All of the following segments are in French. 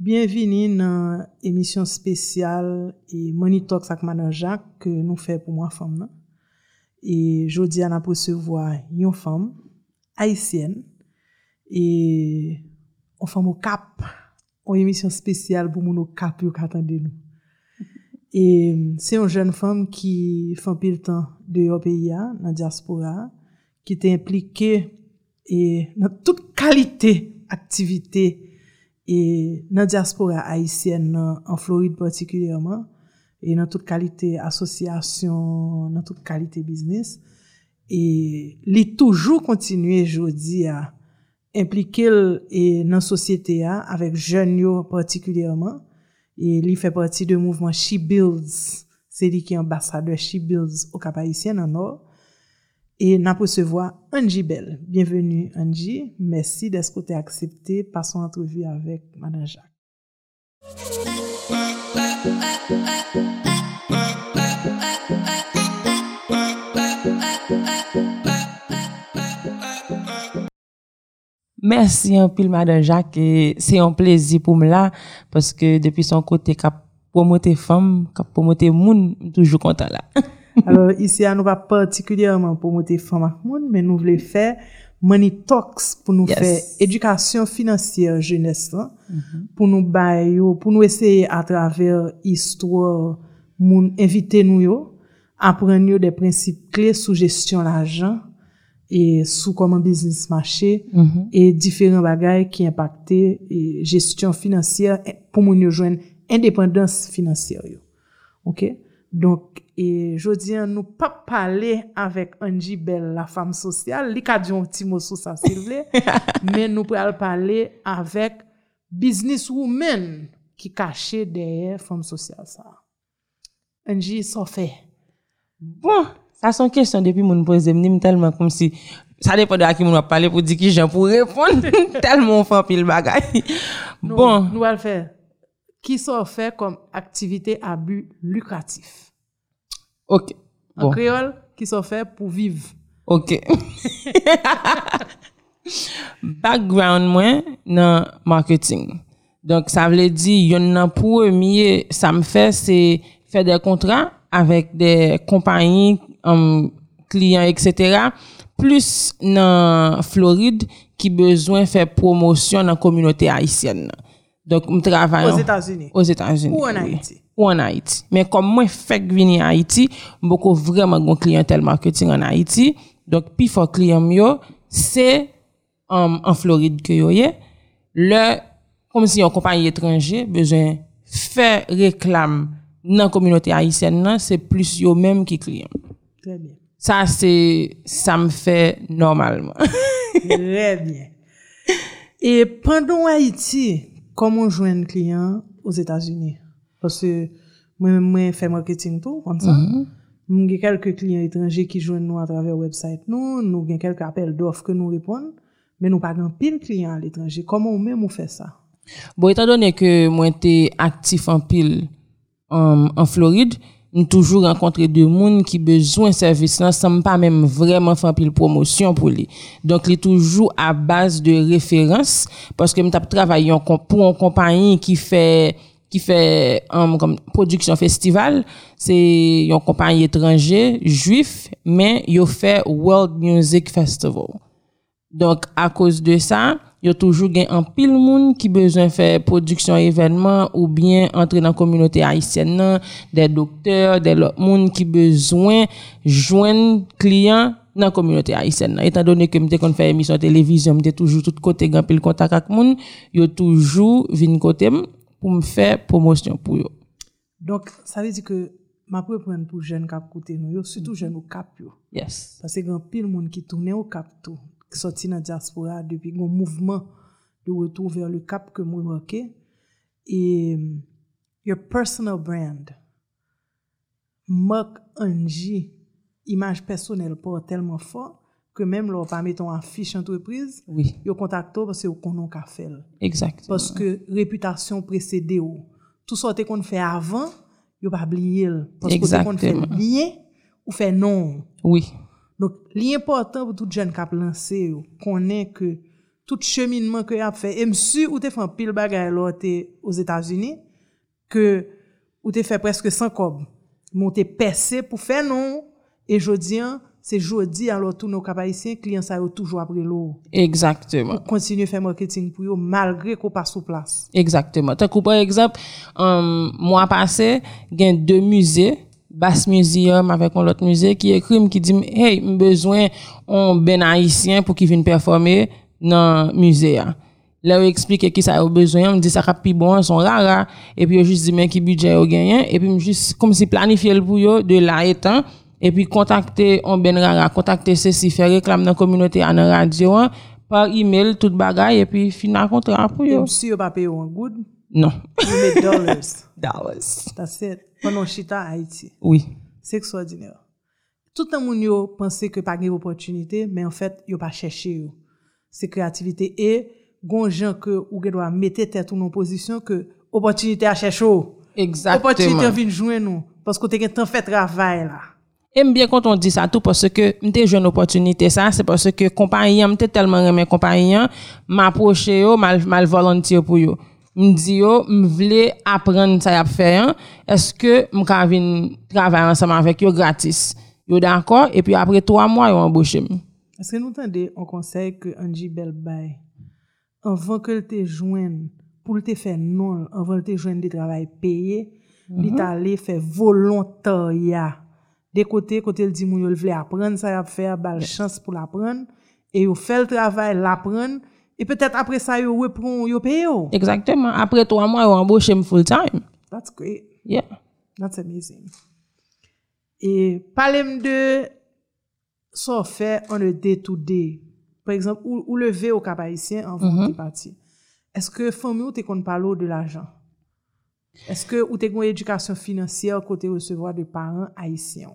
Bienveni nan emisyon spesyal e Money Talks ak Manan Jacques ke nou fe pou mwa fam nan. E jodi an aposevwa yon fam, Haitien, e yon fam ou kap, yon emisyon spesyal pou moun ou kap yon katande nou. E se yon jen fam ki fan pil tan de yon peya nan diaspora, ki te implike e nan tout kalite aktivite E nan diaspora Haitien nan, an Floride partikulyaman, e nan tout kalite asosyasyon, nan tout kalite biznis, e li toujou kontinuye jodi a implike l e nan sosyete a, avek jen yo partikulyaman, e li fe parti de mouvman She Builds, se li ki ambasade She Builds o kap Haitien nan or, E pou se vwa Anji Bell. Bienvenu Anji. Mersi desko te aksepte. Pason antrevi avek Manan Jacques. Mersi anpil Manan Jacques. Se yon plezi pou m la. Paske depi son kote kap pomote fam, kap pomote moun, toujou konta la. Alors, isi an nou va partikulyèman pou mwote fèm ak moun, men nou vle fè money talks pou nou yes. fè edukasyon finansyèr jènes lan, mm -hmm. pou nou bay yo, pou nou eseye a travèr històr moun invite nou yo, apren yo de prinsip kle sou gestyon l'ajan, e sou koman biznis mache, mm -hmm. e diferent bagay ki impakte gestyon finansyèr pou moun yo jwen indépendans finansyèr yo. Ok? Donk, e jodi an nou pa pale avèk Anji Bell, la fam sosyal, li ka diyon ti mosou sa silvle, men nou pral pale avèk business woman ki kache deye fam sosyal sa. Anji, so fe? Bon, sa son kèsyon depi moun pose mnim telman kom si, sa depo de a ki moun wap pale pou di ki jen pou repon, telman fam pil bagay. Bon. Nou al fe. ki so fè kom aktivite a bu lukratif. Ok. An bon. kreol, ki so fè pou viv. Ok. Background mwen nan marketing. Donk sa vle di, yon nan pou miye sa m fè, se fè de kontra avèk de kompanyi, um, kliyan, etc. Plus nan Floride ki bezwen fè promosyon nan kominote Haitienne nan. Donk m travayon... Os Etats-Unis? Os Etats-Unis. Ou an Haiti? Ou an Haiti. Men kom mwen fek vini Haiti, m boko vreman gwen klientel marketing an Haiti. Donk pi fò klien myo, se an Floride ke yo. Le, kom si yon kompanyi etranje, bezen fè reklam nan kominote Haitienne nan, se plus yo menm ki klien. Trè bien. Sa se, sa m fè normalman. Trè bien. E pandon Haiti... komon jwen kliyan os Etats-Unis. Pase mwen mwen fè marketing tou, kon sa. Mm -hmm. Mwen gen kelke kliyan etranje ki jwen nou a travè website nou, nou gen kelke apel dof ke nou repon, men nou pagan pil kliyan al etranje. Koman ou men mwen fè sa? Bo, etan donè ke mwen te aktif an pil an um, Floride, m toujou renkontre de moun ki bezwen servis lan, sa m pa mèm vreman fan pil promosyon pou li. Donk li toujou a base de referans, paske m tap travay yon kom, pou yon kompanyi ki fè, ki fè, um, kom, produksyon festival, se yon kompanyi etranje, juif, men yo fè World Music Festival. Donk a kouz de sa, yo toujou gen an pil moun ki bezwen fè produksyon evenman ou bien entre nan kominote Haitienne nan, de dokteur, de lot moun ki bezwen jwen kliyan nan kominote Haitienne nan. Etan donè ke mte kon fè emisyon televizyon, mte toujou tout kote gen pil kontak ak moun, yo toujou vin kote m pou m fè promosyon pou yo. Donk, sa vè di ke ma pou pren pou jen kap kote nou yo, sütou jen ou kap yo. Yes. Pase gen pil moun ki toune ou kap tou. Ki soti nan diaspora depi goun mouvment de wotou ver le kap ke mou mwake. E your personal brand, mok anji, imaj personel pou telman fò, ke menm lò pa meton an fich entreprise, yo kontakto pwese yo konon ka fel. Exact. Pwese reputasyon presede yo. Tout sote kon fè avan, yo pa bliye l. Pwese kon fè liye, ou fè non. Oui. Donc, li important pou tout jen kap lanse yo, konen ke tout cheminman ke ap fe, e msu ou te fan pil bagay lo te os Etats-Unis, ke ou te fe preske san kob, moun te pese pou fe non, e jodian, se jodi alo tou nou kapayisyen, kliyan sa yo toujou apre lou. Exactement. Ou kontinye fè marketing pou yo, malgre ko pa sou plas. Exactement. Takou, par exemple, um, mwa pase, gen de musee, Bass Museum avec un autre musée qui écrit qui dit hey besoin on ben haïtien pour qu'il vienne performer dans musée Là, il explique qui ça a besoin, on dit ça plus bon, son rara, et puis juste dit mais qui budget au gagné, et puis juste comme si planifier le pour de là étant, et puis contacter on ben rara, contacter ceci, faire réclame dans la communauté à la radio, par email, toute bagaille, et puis finir un contrat pour eux. Si pas payé un good. Non. you make dollars. Dollars. That's it. Pendant chita Haïti. Oui. C'est extraordinaire. Tout le monde yo pense que pas une opportunité, mais en fait, yo pas cherché yo. C'est créativité et gon gens que ou doit mettre tête ou en position que opportunité à chercher. Exactement. Opportunité vient joindre nous parce que t'es temps fait travail là. J'aime bien quand on dit ça tout parce que m'te jeune opportunité ça c'est parce que compagnie m'te tellement aimé compagnie m'approcher yo mal mal volontiers pour yo me dit yo me apprendre ça y a faire hein. est-ce que me ka travailler ensemble avec yo gratis? Yo d'accord et puis après trois mois yo embauché. Est-ce que nous entendez un conseil que Angie Belbay, avant que te joigne, pour te faire non, avant te joindre des travail payé, il t'a allé faire volontariat. Des côtés, côté le dit moun yo vle apprendre, ça y a faire bal chance pour l'apprendre, et yo fait le travail, l'apprendre, Et peut-être après ça, yo reprend, yo paye yo. Exactement. Après trois mois, yo embauché m full time. That's great. Yeah. That's amazing. Et parlez-moi de ça fait on le day to day. Par exemple, ou, ou lever au cap haïtien en mm -hmm. parti. Est-ce que famille ou te kon parle de l'argent? Est-ce que ou t'es qu'on éducation financière côté recevoir de parents haïtiens?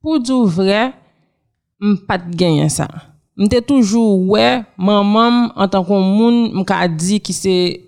Pour dire vrai, m'pas de gagner ça. M'te toujours ouais, maman en tant que moun m'ka dit qui c'est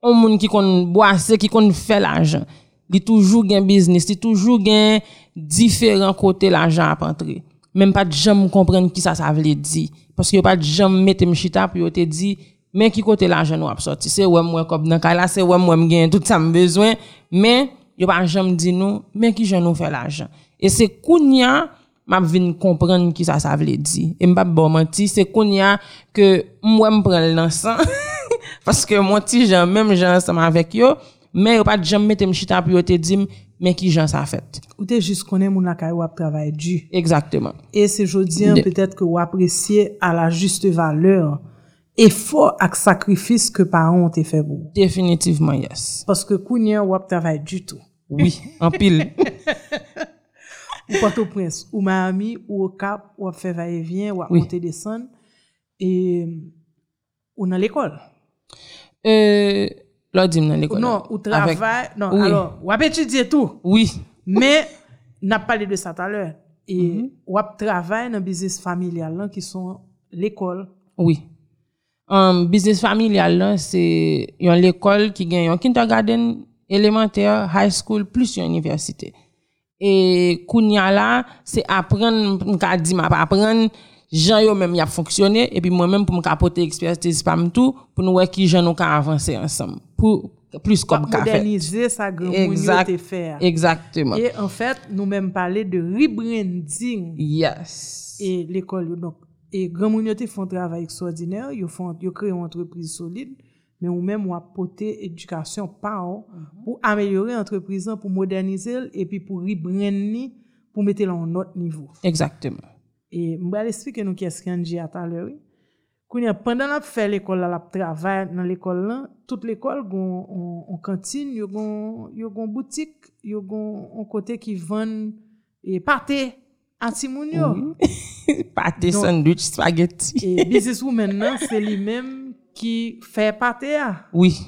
un moun qui kon boisse, qui kon fait l'argent. Li toujours gen business, li toujours gen différents côtés l'argent à entrer. Même pas de jamais comprendre qui ça ça veut dire parce que pas de jamais mettre m'chita pour te dit mais qui côté l'argent nous a sorti. C'est ouais moi comme dans cas là, c'est ouais moi m'gain tout ça me besoin, mais yo pas jamais dit nous mais qui j'en nous fait l'argent. Et c'est kounya m'a vinn comprendre qui ça ça veut dire. Et m'pa bon menti, c'est kounya que moi me prend l'ensemble parce que mon petit Jean même Jean ensemble avec yo, mais yo pas de jamais mettre m'chita pour yo te dire mais qui Jean ça fait. Ou te juste connaît moun la ou travail dur. Exactement. Et c'est jodi De- peut-être que ou apprécier à la juste valeur effort ak sacrifice que parents ont fait pour. vous. Définitivement yes. Parce que kounyen ou travail du tout. Oui, en pile. ou Port-au-Prince, ou Miami, ou au Cap, ou à faire va-et-vient, ou à Oui. monter descendre, et ou dans l'école. euh, là dis dans l'école. Non, ou Avec- travail, non, Oui. alors, ou à étudier tout. Oui. Mais, n'a pas parlé de ça tout à l'heure. Et, ou à travailler dans le business familial, là, qui sont l'école. Oui. Um, business familial là, c'est l'école qui gagne un kindergarten, élémentaire, high school plus yon université. Et kounya là, c'est apprendre m'ka di m'a pas apprendre gens yo même y a fonctionné et puis moi même pour m'ka porter expertise pam tout pour nous voir qui gens nous avancer ensemble pour plus comme fait. moderniser yo Exact. faire. Exactement. Et en fait, nous même parler de rebranding Yes. et l'école donc et grand moun yo font travail extraordinaire yo font yo créé une entreprise solide mais ou même ou apporter éducation par pour améliorer l'entreprise pour moderniser et puis pour rebrand pour mettre en autre niveau Exactement. et m'ba expliquer nous qu'est-ce qu'on dit à tout à l'heure oui. Kounya, pendant la fait l'école la travail dans l'école toute l'école gon on, on cantine, yo gon yo gon boutique, yo gon un côté qui vend et pâté anti moun yo. Pâté sandwich spaghetti. Et businesswoman nan, c'est lui-même qui fait pâté a. Oui.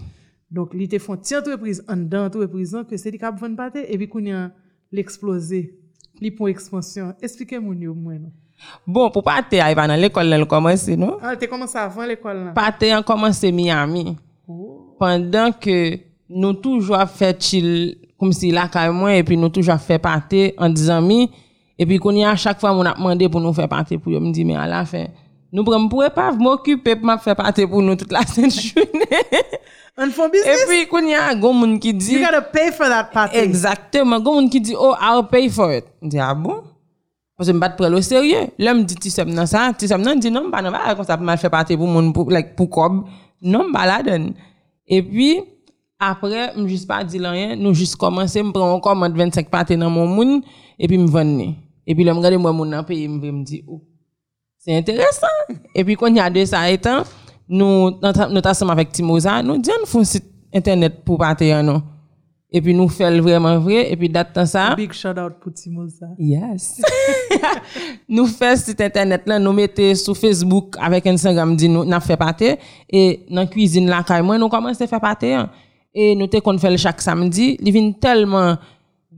Donc, li te font ti entreprise en dedans entreprise que c'est li kap vend pâté et puis kounya l'exploser. Li pon expansion. Expliquez moun yo mwen. non. Bon, pour pâté, il va dans l'école, il commence, non? Ah, te commencé avant l'école là. Pâté, on commence Miami. Oh. Pendant que nous toujours fait chill, comme si là, quand moi, et puis nous toujours fait pâté en 10 amis. Et puis, qu'on y a à chaque fois, on a demandé pour nous faire pâté, pour me dit, mais à la fin, Nous prenons pour épave, m'occuper, m'a fait partir pour nous toute la sainte journée. And for business. Et puis, quand il y a un monde qui dit. You gotta pay for that party. Exactement. Un monde qui dit, oh, I'll pay for it. Je dis, ah bon? Parce que je me bats pour le sérieux. L'homme dit, tu sais, non, ça. Tu sais, non, dit, non, bah, non, bah, comme ça, m'a fait partir pour mon, pour, like, pour cob. Non, bah, la donne. Et puis, après, je juste pas dit rien. Nous juste commencé, je prends encore 25 parties dans mon monde. Et puis, je me vends. Et puis, l'homme regarde, moi, mon pays, je me dit, oh. C'est intéressant. et puis, quand il y a de ça étant, nous, notre ensemble avec Timosa, nous disons, nous faisons un site internet pour partir, non? Et puis, nous faisons vraiment vrai, et puis, date ça. Big shout out pour Timosa. Yes. nous faisons site internet là, nous mettons sur Facebook avec Instagram, dit nous, n'a fait partie. Et dans la cuisine là, quand nous commençons à faire partie. hein. Et nous te fait chaque samedi. Il vient tellement,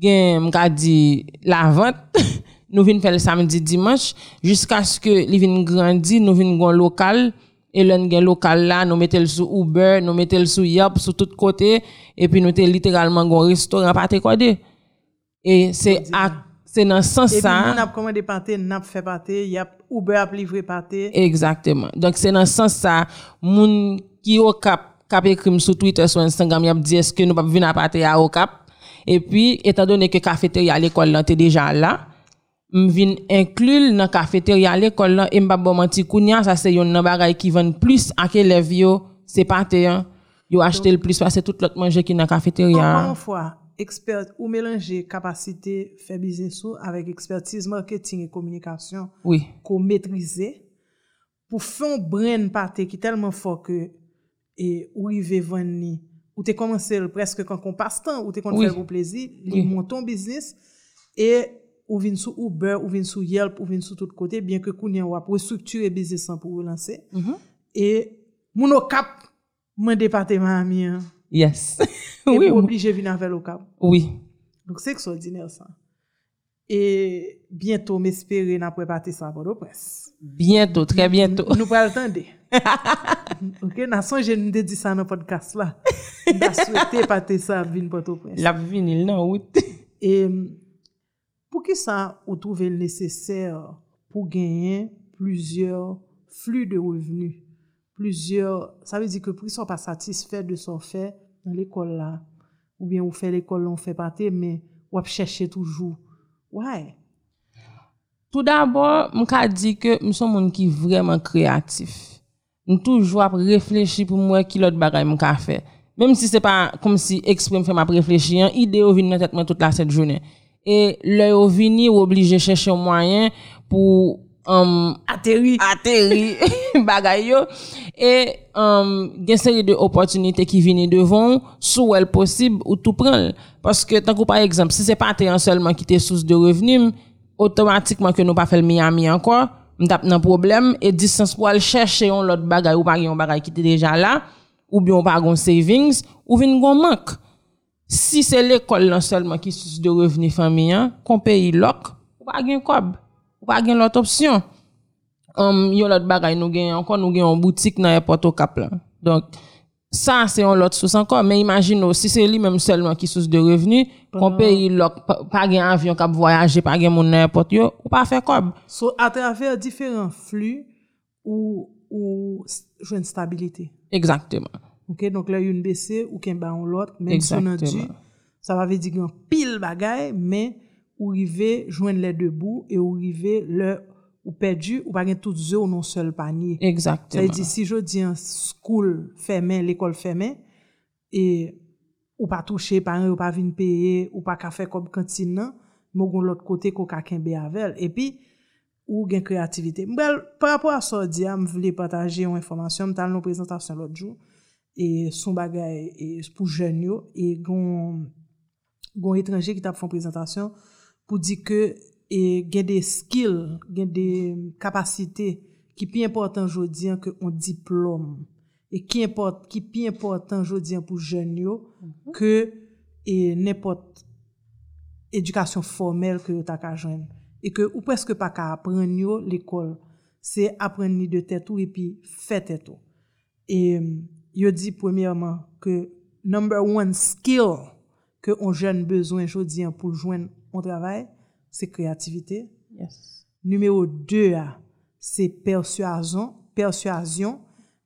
m'ka dit, la vente. nous venons faire le samedi, dimanche, jusqu'à ce que il vienne grandir, nous venons gon local. Et l'un gen local là, nous mettons le sous Uber, nous mettons le sous Yap, sur tous côtés. Et puis nous te littéralement gon restaurant party codé. Et c'est à, c'est dans ce sens Et puis, ça. on a commandé party, on a fait party, y a Uber a livré party. Exactement. Donc, c'est dans ce sens ça, moun qui au cap, cap écrit sur Twitter, sur Instagram, y a dit est-ce que nous pas venir à partir à au cap? Et puis, étant donné que cafétéria à l'école là, déjà là, m vin inclure dans cafétéria à l'école là, et m'pa bon menti kounya, ça c'est yon nan bagay qui vend plus à élève yo, c'est pas hein. Yo acheté le plus parce que tout l'autre manger qui dans cafétéria. Encore une fois, expert ou mélanger capacité faire business avec expertise marketing et communication Oui. qu'on maîtriser pour faire un brain party qui est tellement fort que et ou rive vendre ni ou t'es commencé presque quand on passe temps ou t'es qu'on Oui. faire pour plaisir, Oui. il monte ton business et ou vin sous Uber, ou vin sous Yelp, ou vin sous tout côté, bien que kounya ou pour structurer business pour relancer. Mhm. Et moun au cap, mon département ami, hein, Yes. et oui. obligé venir avec au cap. Oui. Donc c'est extraordinaire ça. Et bientôt m'espérer n'a préparé ça pour le presse. Bientôt, très bientôt. Nous pas attendre. OK, n'a songe nous dit ça dans le podcast là. N'a souhaité partir ça vinn pour le presse. La vinyle nan route. Et pour qui ça ou trouver le nécessaire pour gagner plusieurs flux de revenus, plusieurs, ça veut dire que pour qu'ils soient pas satisfaits de son fait dans l'école là, ou bien ou fait l'école on fait partie, mais ou chercher toujours. Ouais. Tout d'abord, m ka di ke m son moun ki vreman kreatif. M toujou ap reflechi pou mwen ki lot bagay m ka fe. Mem si se pa kom si eksprime fe m ap reflechi, an, ide yo vin nan tet mwen tout la set jounen. E le yo vini ou oblige chèche un moyen pou um, Atterri. atterri bagay yo. E um, gen seri de opotunite ki vini devon sou el posib ou tou pran paske tankou par exemple si se pa te an selman ki te source de revenu otomatikman ke nou pa fel Miami anko m tap nan problem e distance pou al chèche yon lot bagay ou pa gen yon bagay ki te deja la ou bien ou pa gon savings ou vin gon mank si se l'école selman ki source de revenu fami an kon peyi lok ou pa gen kob ou pa gen lot opsyon um, yon lot bagay nou gen encore nou gen yon boutique nan airport au Cap là. Donc ça c'est un lot source encore mais imagine si c'est lui même seulement qui source de revenus qu'on paye pa- pas gen avion cap voyager pas gen moun nan airport yo ou pas faire comme So, à travers différents flux ou, ou une stabilité. exactement Ok, donk lè yon bese ou ken ba yon lot, men sou nan di, sa va ve di gen pil bagay, men ou rive jwen lè debou, e ou rive lè ou perdu, ou pa gen tout zè ou non sel panye. Exactement. Sa yi di, si jo di an skoul fèmen, l'ekol fèmen, e ou pa touche panye, ou pa vin peye, ou pa ka fè kob kantin nan, mou goun lot kote kou ka ken be avel. E pi, ou gen kreativite. Mbel, par rapport a so di, am vle pataje yon informasyon, mtal nou prezentasyon lot joun, e son bagay e pou jen yo, e gon, gon etranje ki tap fon prezentasyon pou di ke e, gen de skill, gen de kapasite ki pi important jodien ke on diplom, e ki, import, ki pi important jodien pou jen yo, mm -hmm. ke e, nepot edukasyon formel ke yo tak a jen, e ke ou preske pa ka apren yo l'ekol, se apren ni de tetou e pi fe tetou. E... yo dit premièrement que number one skill que on jeune besoin aujourd'hui pour joindre un travail c'est créativité yes numéro 2 a c'est persuasion, persuasion,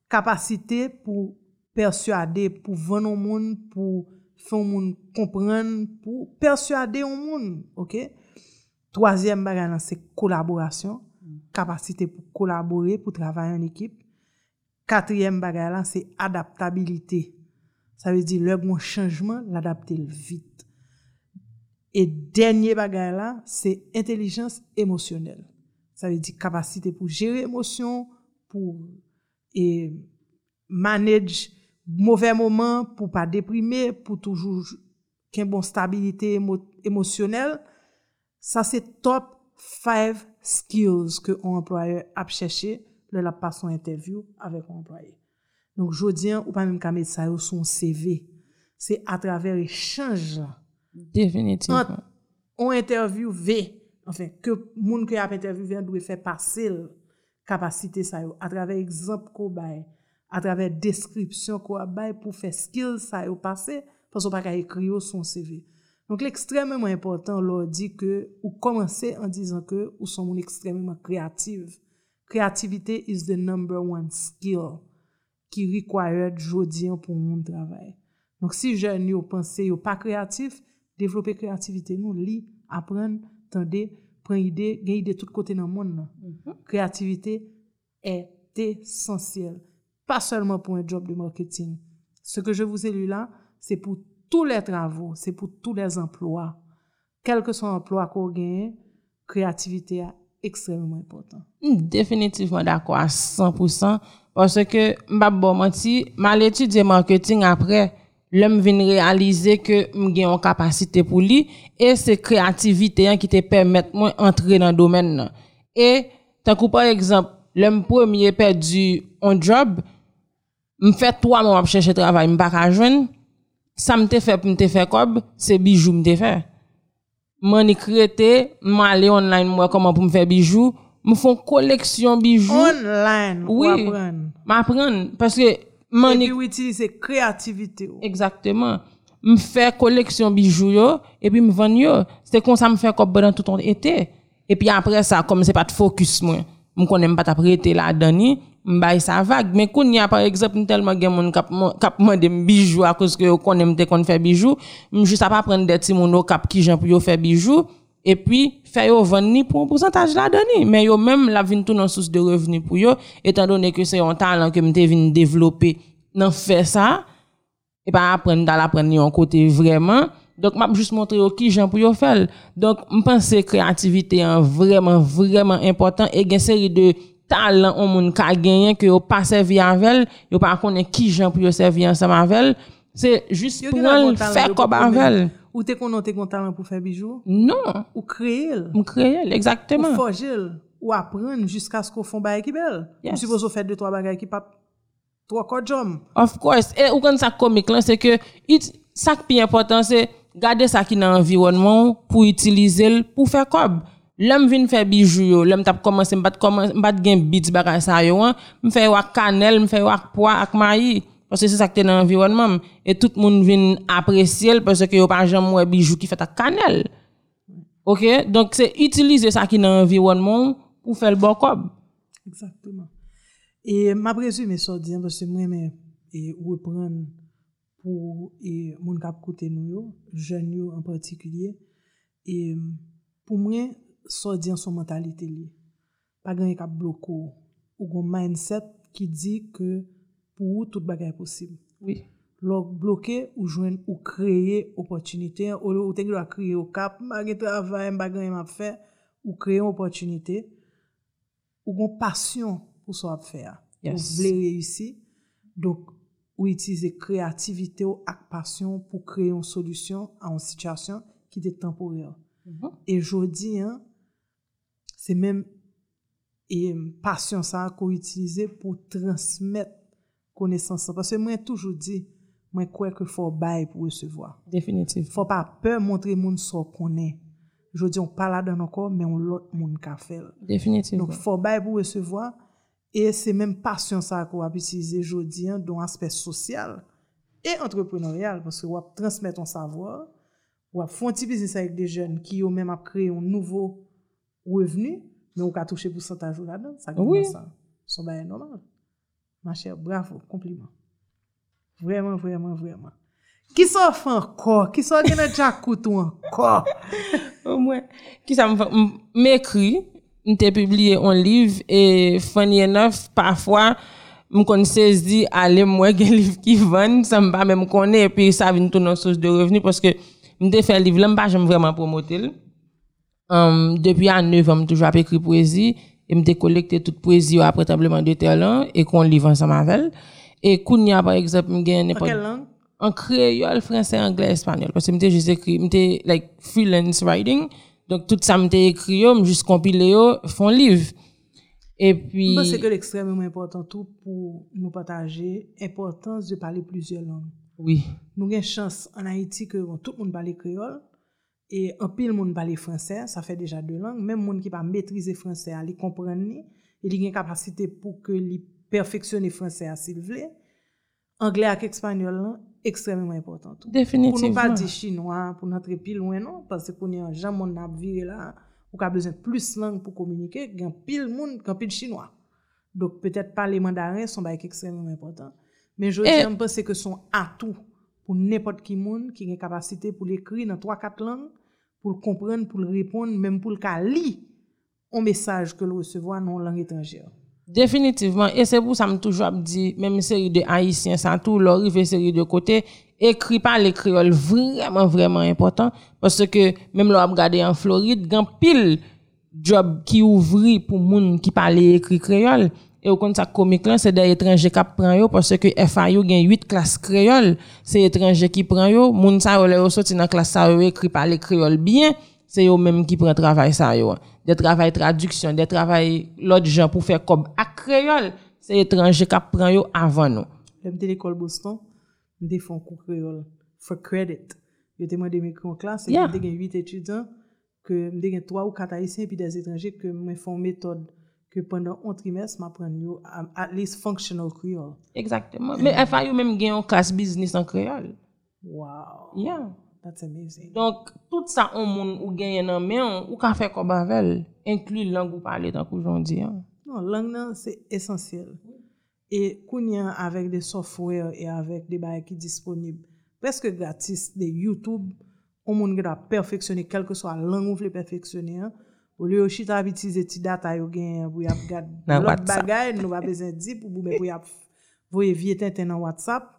capacité pour persuader, pour vendre au monde, pour faire au monde comprendre, pour persuader au monde, ok? Troisième bagage, là, c'est collaboration, capacité pour collaborer, pour travailler en équipe. Quatrième bagage, là, c'est adaptabilité. Ça veut dire, le bon changement, l'adapter vite. Et dernier bagage là, c'est intelligence émotionnelle. Ça veut dire capacité pour gérer émotion, pour et manage mauvais moments, pour pas déprimer, pour toujours qu'il bon stabilité émo- émotionnelle. Ça c'est top 5 skills que un employeur a cherché lè la passe son interview avèk an employe. Donk jodien ou pa mèm ka met sa yo son CV. Se atraver e chanj la. Definitivman. On interview ve, enfin, ke moun ki ap interview ve, dwe fè pasil kapasite sa yo. Atraver ekzamp ko baye, atraver deskripsyon ko baye pou fè skill sa yo pase, pas ou pa ka ekri yo son CV. Donk l'ekstremement important lor di ke ou komanse an dizan ke ou son moun ekstremement kreativ. Kreativite is the number one skill ki required jodien pou moun travay. Donk si jen yo pense yo pa kreatif, devlope kreativite nou, li, apren, tende, pren ide, gen ide tout kote nan moun nan. Mm -hmm. Kreativite et esensyel. Pas seulement pou un job de marketing. Se ke je vous ai lu la, se pou tous les travaux, se pou tous les emplois. Kelke son emploi ko genye, kreativite a extrêmement important. Mm, Définitivement d'accord à 100% parce que m'a bon menti, mal étudier marketing après l'homme vient réaliser que m'gen une capacité pour lui et c'est créativité hein, qui te permet moi entrer dans le domaine et tant que par exemple l'homme premier perdu un job me fait trois mois chercher travail me pas joindre ça me fait me faire comme c'est bijoux me fait m'en écrété m'aller online moi comment pour me faire bijoux me font collection bijoux Online, Oui. ou apprendre. m'apprendre parce que ou utiliser créativité. exactement me faire collection bijoux yo et puis me vendre yo c'est comme ça me fait comme pendant tout ton été et puis après ça comme c'est pas de focus moi me connais pas t'apprêter là m'bay ça vague mais quand y a par exemple tellement gen moun kap man- kap mande m bijoux à cause que yo te kon faire bijoux juste à pas prendre des petits moun yo kap qui jan pour faire bijoux et puis faire yo vendre pour un pourcentage là dedans mais yo même la vinn tout dans source de revenus pour yo étant donné que c'est un talent que me te vinn développer dans faire ça et pas apprendre dans l'apprendre un côté vraiment. Donc m'a juste montrer au qui gens pour yo faire. Donc me pense que créativité est vraiment vraiment important. Et une série de talents on moun ka gagner que yo pas servi avec yo pas connaît qui gens pour yo servir ensemble avec c'est juste pour talent faire comme avec. Ou te konon te kon talent pour faire bijoux, non ou créer, me créer ou exactement forger, l, ou apprendre jusqu'à ce qu'on font bail qui belle. Yes. Ou suppose faire deux, trois bagages qui pas trois corps jom. Of course. Et ou quand ça comique là, c'est que it, ça qui est important, c'est garder ça qui dans l'environnement pour utiliser pour faire comme. L'homme vient faire bijoux, yo. l'homme t'a commencé, m'bat commencer, m'bat gen bits bagay ça yo, hein. m'fait wak cannelle, m'fait wak pois ak maï. Parce que c'est ça qui est dans l'environnement. Et tout le monde vient apprécier parce que yo pas jamais ouais bijoux qui fait à cannelle. OK? Donc c'est utiliser ça qui dans l'environnement pour faire le bon comme. Exactement. Et m'a présume ça dire parce que moi et reprendre pour et moun k'ap koute nou yo, jeunes en particulier et pour so di an son mentalite li. Pa gen yon kap bloko ou gon mindset ki di ke pou ou tout bagay posib. Oui. Lòk bloke ou jwen ou kreye opotunite, ou, ou tenk lwa kreye ou kap, magye travay, bagay m ap fe, ou kreye opotunite, ou gon pasyon pou so ap fe a. Yes. Ou vle reyusi, dok ou itize kreativite ou ak pasyon pou kreye yon solusyon an sityasyon ki de temporel. Mm -hmm. E jodi, an, se menm e pasyon sa ko itilize pou transmet konesansan. Pase mwen toujou di, mwen kwe ke fò bay pou resevoa. Definitiv. Fò pa pe montre moun so konen. Jodi, on pala dan ankon, men on lot moun ka fel. Definitiv. Donc, fò bay pou resevoa, e se menm pasyon sa ko ap itilize jodi, an, don aspet sosyal e entrepreneurial, paske wap transmet an savoa, wap fon ti bizis avik de jen ki yo menm ap kreye an nouvo revenu Mais ou ka touche pourcentage ou là-dedans, ça Oui. oui. ça. Son bail normal. Ma chère, bravo, compliment. Vraiment, vraiment, vraiment. Qui s'en fait encore? Qui s'en gagne déjà koutou encore? Au moins, qui ça me fait, m'écrit, m'te publié un livre, et funny enough, parfois, m kon saisi, aller moi, gen livre qui vend, ça me pas même connaît, et puis ça vient tout dans source de revenu, parce que m'te fait livre là, m'pas j'aime vraiment promoter. le. Um, Depi an 9 an, m toujwa ap ekri poezi, e m te kolekte tout poezi yo apre tableman de telan, e kon liv ansan mavel. E koun ya par eksept m gen nepot... An kel lang? An kreyol, fransè, anglè, espanyol. Pwese m te jis ekri, m te like freelance writing. Donk tout sa m te ekri yo, m jis kompile yo, fon liv. E pi... Mwen se ke l'ekstremement important tout pou nou pataje, importance de pale plusieurs langues. Oui. Nou gen chans an Haiti ke bon, tout moun pale kreyol, E anpil moun pale franse, sa fe deja de lang, men moun ki pa metrize franse a li kompren ni, e li gen kapasite pou ke li perfeksyone franse a sil vle, angle ak ekspanyol lan, ekstremement important. Definitivman. Pou nou pa di chinois, pou nou tre pil louen non, parce pou nou jan moun ap vire la, pou ka bezen plus lang pou komunike, gen pil moun, gen pil chinois. Dok petet pale mandarin, son ba ek ekstremement important. Men jodi, anpil se ke son atou pou nepot ki moun ki gen kapasite pou l'ekri nan 3-4 lang, pour le comprendre, pour le répondre, même pour le lire un message que le recevoir une langue étrangère. Définitivement. Et c'est pour ça que je toujours dit, même série de haïtiens, ça tout, leur rive série de côté, écrit par les créoles, vraiment, vraiment important. Parce que, même là, regardé en Floride, grand pile job qui ouvri pour moun qui parle écrit créole. Et au compte ça comique c'est des étrangers qui prennent yo parce que FAU gagne 8 classes créole. C'est étrangers qui prennent yo, moun sa yo le sorti dans classe ça yo écrit par les créoles bien, c'est eux même qui prend travail ça yo. Des travail traduction, des travail l'autre gens pour faire comme à créole, c'est étranger qui prend yo avant nous. J'étais l'école Boston, fait un cours créole for credit. Je demandé mes en classe, et Yeah. j'ai 8 étudiants, que j'ai 3 ou 4 haïtiens puis des étrangers que me font méthode que pendant un trimestre m'apprendre yo at- least functional creole. Exactement. Mais FAU même gagne une classe business en créole. Wow. Yeah. That's amazing. Donc, tout ça, on moun ou gagne nan men, ou ka fait comme avec inclut langue ou parler tant qu'aujourd'hui. Hein. Non, langue nan, c'est essentiel. Et kounya avec des softwares et avec des bails qui disponibles presque gratis de YouTube, on moun gada perfectionner quelle que soit la langue ou vle perfectionner. hein. Au lieu de chita ap utiliser ti data yo gen pou yap gad Nan lot WhatsApp. bagay, nou pa bezen di pou boube pou yap voye vie tenten nan WhatsApp.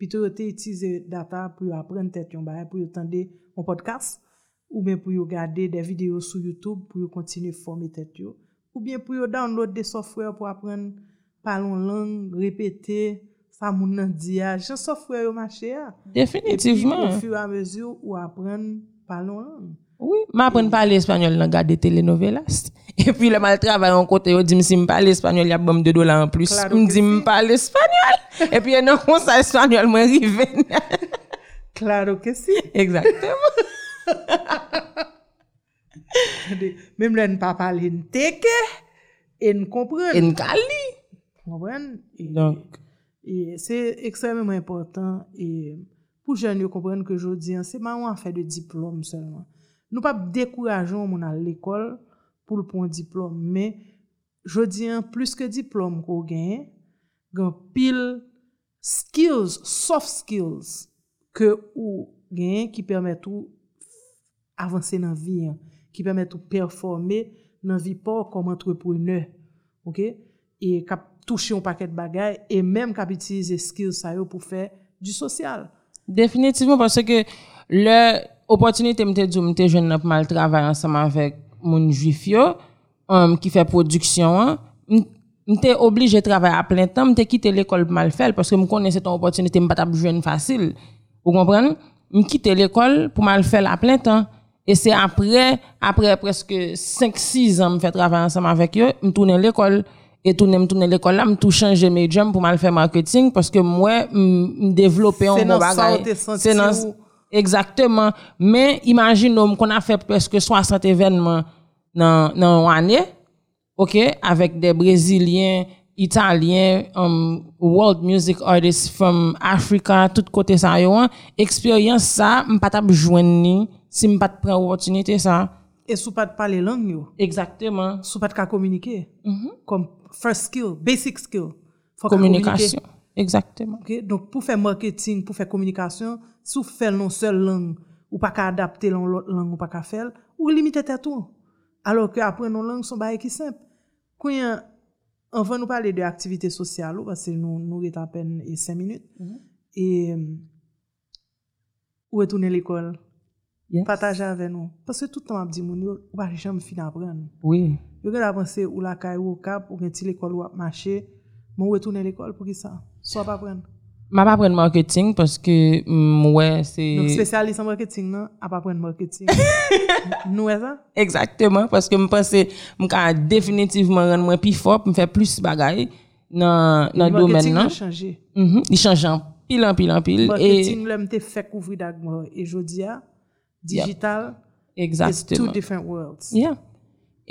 Pito yo te utilize data pou yo apprendre tet yon bagay, pou yo tende un podcast, ou bien pour yo garder des vidéos sur YouTube pour yo continuer former tête yo, ou bien pour yo download des software pour apprendre parler langue, répéter ça moun nan di a, jan software yo marché a. Et puis Définitivement. au fur et à mesure ou apprendre parler langue. Oui, m'apprendre parler espagnol dans garder telenovelas. Et puis le mal travail en côté, yo dit si me parle espagnol, y a bon 2 dollars en plus. Claro Me dit me parle espagnol. Et puis non comme ça espagnol moi rive. Claro que si. Exactement. Même là, ne pas parler n teke, et ne comprendre. En Cali. Comprendre? Et- Donc Et c'est extrêmement important et pour jeunes comprendre que je dis c'est pas un affaire de diplôme seulement. Nou pap dekourajon moun al l'ekol pou l'pon diplom, men jodi an plus ke diplom ko gen, gen pil skills, soft skills, ke ou gen ki permet ou avanse nan vi an, ki permet ou performe nan vi pa kom entrepreneur, ok? E kap touche yon paket bagay, e menm kap itilize skills sa yo pou fe du sosyal. Definitivman, parce ke le... opportunité m'te dit m'te jeune n'a mal travailler ensemble avec mon juif yo um, qui fait production hein. M- m'te obligé de travailler à plein temps m'te quitté l'école pour mal faire parce que me connaissais cette opportunité m'pas t'a jeune facile. Vous comprenez? Me quitté l'école pour mal faire à plein temps. Et c'est après après presque 5 6 ans me fait travailler ensemble avec eux me tourner l'école. Et tourner me tourner l'école là me tout changer mes jobs pour mal faire marketing parce que moi me développer un bon bagage c'est Exactement. Mais imagine qu'on a fait presque 60 événements dans, dans une année, OK, avec des Brésiliens, Italiens, um, world music artists from Africa, tout côté ça, hein. expérience ça, m'pas t'a joindre ni, si m'pas te prendre opportunité ça. E sou pat pale lang yo, Exactement. sou pat ka komunike. Mhm. Kom first skill, basic skill. Communication. Exactement. Donc pou fè marketing, pou fè komunikasyon, sou fèl non sel lang, ou pa ka adapte lan lot lang ou pa ka fèl, ou limite tè tou. Alors ke apren non lang son baye ki semp. Kwenye, anvan nou pale de aktivite sosyal ou, parce nou, nou ret apen e 5 minute, e ou etounen l'ekol, Yes. pataje ave nou. Parce tout an ap di moun yo, ou pa jam fin apren. Oui. Yo gen apanse ou la kay ou kap, ou gen ti l'ekol ou ap mache, moun ou etounen l'ekol pou ki sa? So ap apren. Ma pa apren marketing parce que, mm, ouais, Donc, c'est... spécialiste en marketing, non, ap apren marketing. nou e sa? Exactement. Parce que je pense que je définitivement rendre moins plus fort, me faire plus bagay dans dans le domaine. Marketing non? nan chanje. Mhm. Il change en pile, en pile, en pile. Et Marketing lè mte fè kouvri dagman. E jodi a, digital, it's two exactement. different worlds. Yeah.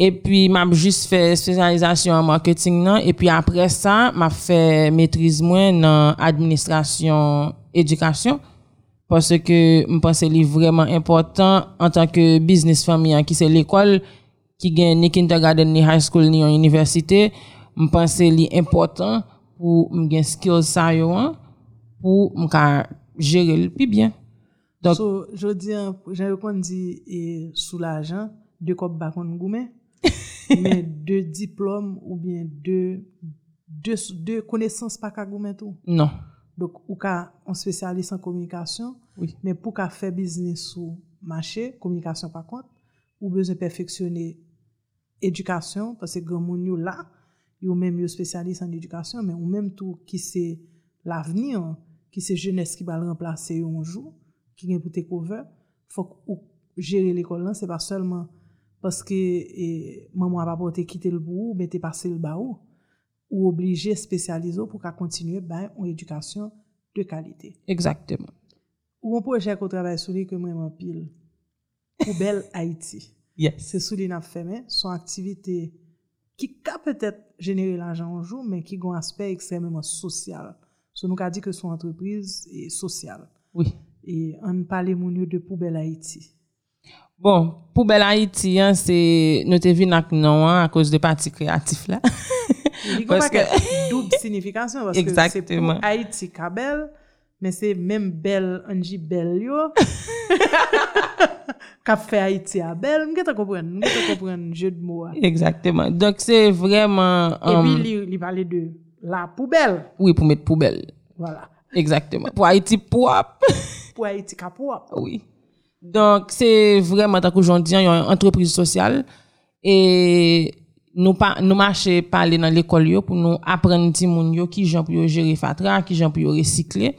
Et puis, m'a juste fait spécialisation en marketing, non? Et puis après ça, m'a fait maîtrise moins dans administration, éducation. Parce que je pense que c'est vraiment important en tant que business famille, qui c'est l'école, qui gagne ni kindergarten, ni high school, ni université. Je pense que c'est important pour me gagner skills ça, hein? pour me gérer le plus bien. Donc, so, je dis, j'ai répondu, sous l'argent, de quoi bakon goumen? men de diplom ou bien non. de, de, de konesans pa ka gomen tou. Non. Dok ou ka an spesyalist an komunikasyon, oui. men pou ka fe biznes sou mache, komunikasyon pa kont, ou bezon perfeksyonne edukasyon, pase gen moun yo la, yo menm yo spesyalist an edukasyon, men ou menm tou ki se l'avenir, ki se jenes ki bal remplase yo anjou, ki gen pou te kouve, fok ou jere l'ekol lan, se pa selman paske e, maman pa pote kite l bou, men te pase l ba ou, ou oblige spesyalizo pou ka kontinue ben ou edukasyon de kalite. Exactement. Ou an proje ko travay sou li ke mwen man pil. Poubel Haiti. Yes. Se sou li nap feme, son aktivite ki ka petet jenere l'ajan anjou, men ki gon aspek ekstrememan sosyal. So nou ka di ke son entreprise e sosyal. Oui. E an pale moun yo de Poubel Haiti. Bon, Poubelle Haïti, hein, c'est, nous te vin ak non, hein, à cause de parti créatif là. Parce pa ke double signifikasyon, parce que c'est Exactement. pou Haiti ka bel, men se menm bel anji bel yo, kap fe Haiti a bel, mwen te kompren, mwen te kompren jeu de mots. a. Exactement. Donc, c'est vraiment, Et um, puis, li, li pale de la poubelle. oui, pour mettre poubelle. Voilà. Exactement. Pour Haïti propre. Pour Haïti kapou oui. Donc, c'est vraiment, tant qu'aujourd'hui, il y a une entreprise sociale et nous pas nous marcher parler dans l'école pour nous apprendre yo qui jan pour gérer fatra, qui jan pour recycler.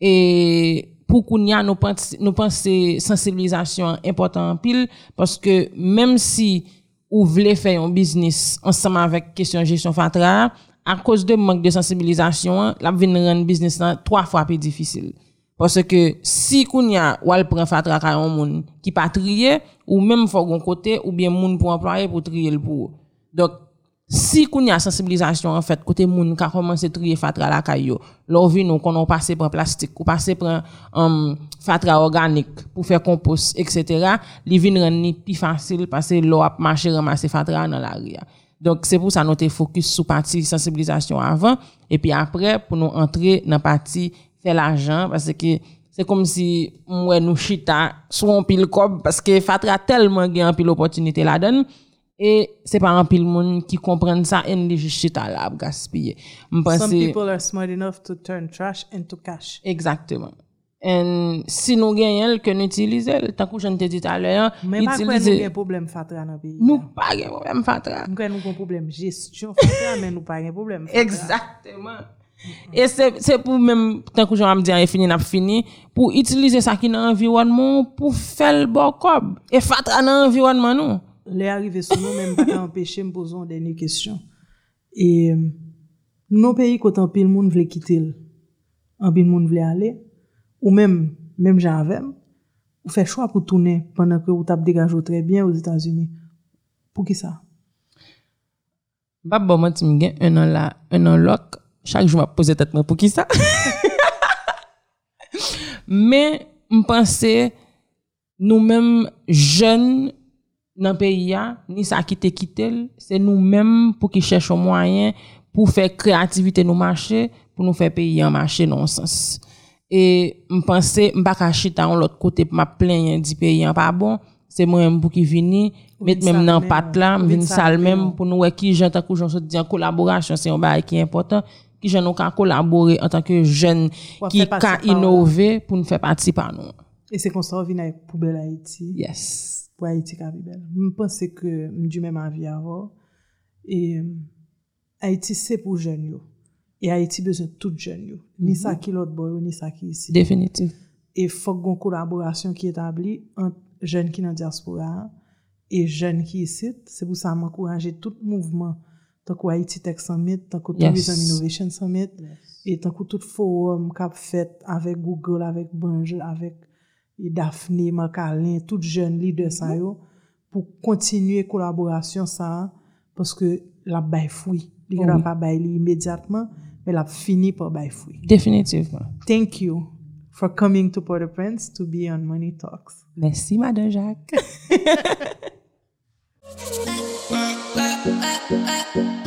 Et pour qu'on y a nous pense nous penser sensibilisation important en pile parce que même si ou voulez faire un business ensemble avec question gestion fatra à cause de manque de sensibilisation la vinn rendre business trois fois plus difficile parce que si kounya ou al prend fatra ka yon moun qui pas trier ou même faut gon côté ou bien moun pour employer pour trier le pour donc si kounya sensibilisation en fait côté moun ka commencer trier fatra la kay yo lor vi nou qu'on passer par plastique ou passer par um, fatra organique pour faire compost etc li vinn rendre ni plus facile parce que l'eau a marcher ramasser fatra dans la rue donc c'est pour ça nous te focus sur partie sensibilisation avant et puis après pour nous entrer dans partie fè l'ajan, parce ki se kom si mwen nou chita sou an pil kob, paske fatra telman gen an pil opotinite la den, e se pa an pil moun ki kompren sa en li jist chita la ap gaspye. Some people are smart enough to turn trash into cash. Exactement. En si nou gen yel ke nou itilize, tankou jen te dit alè an, itilize... Men pa kwen nou gen problem fatra nan peyi. Nou pa gen problem fatra. Nou kwen nou gen problem gestyon fatra, men nou pa gen problem fatra. Exactement. Et c'est pour même, tant que j'en me dire, fini, n'a fini, pour utiliser ça qui dans l'environnement pour faire le bon cob. Et fatra dans l'environnement, non? Le arrive sou nou, men pa ka empèche m pozon denye kestyon. E nou peyi kote an pil moun vle kitil, an pil moun vle ale, ou men, men jan avem, ou fè chwa pou toune pandan ke ou tap degajou tre bien aux Etats-Unis. Pou ki sa? Bab bon, moi, tu me un an là, un an loc. Chaque jour, je me pose tête pour qui ça? Mais, je pensais, nous-mêmes, jeunes, nan peyi ya, ni sa ki te kitel, se nou menm pou ki chèche mwayen pou fè kreativite nou mache, pou nou fè peyi ya mache non sens. E mpense, mbak a chita an lot kote pou ma plen di peyi ya pa bon, se mwen mpou ki vini, met menm nan pat la, mvin sal menm pou nou wè ki jen takou jen se diyan kolaborasyon, se yon ba e ki important, ki jen nou ka kolabore an tanke jen ki ka inove pou nou fè pati pa nou. E se konsa ou vina pou bel Haiti? Yes. pou Haiti ka bibel. Mwen pense ke m di men ma vi avon. E Haiti se pou jen yo. E Haiti bezen tout jen yo. Ni sa ki lot boy ou ni sa ki isi. Definitiv. E fok gon kolaborasyon ki etabli an jen ki nan diaspora e jen ki isi. Se pou sa m akouraje tout mouvment tankou Haiti Tech Summit, tankou Tourism Innovation Summit, et tankou tout forum kap fet avek Google, avek Banjel, avek E Daphne, Makalin, tout jen lider sa yo pou kontinye kolaborasyon sa paske la bay fwi. Li gen pa bay li imediatman, men la fini pa bay fwi. Definitivman. Thank you for coming to Port-au-Prince to be on Money Talks. Merci, Madame Jacques. Bye.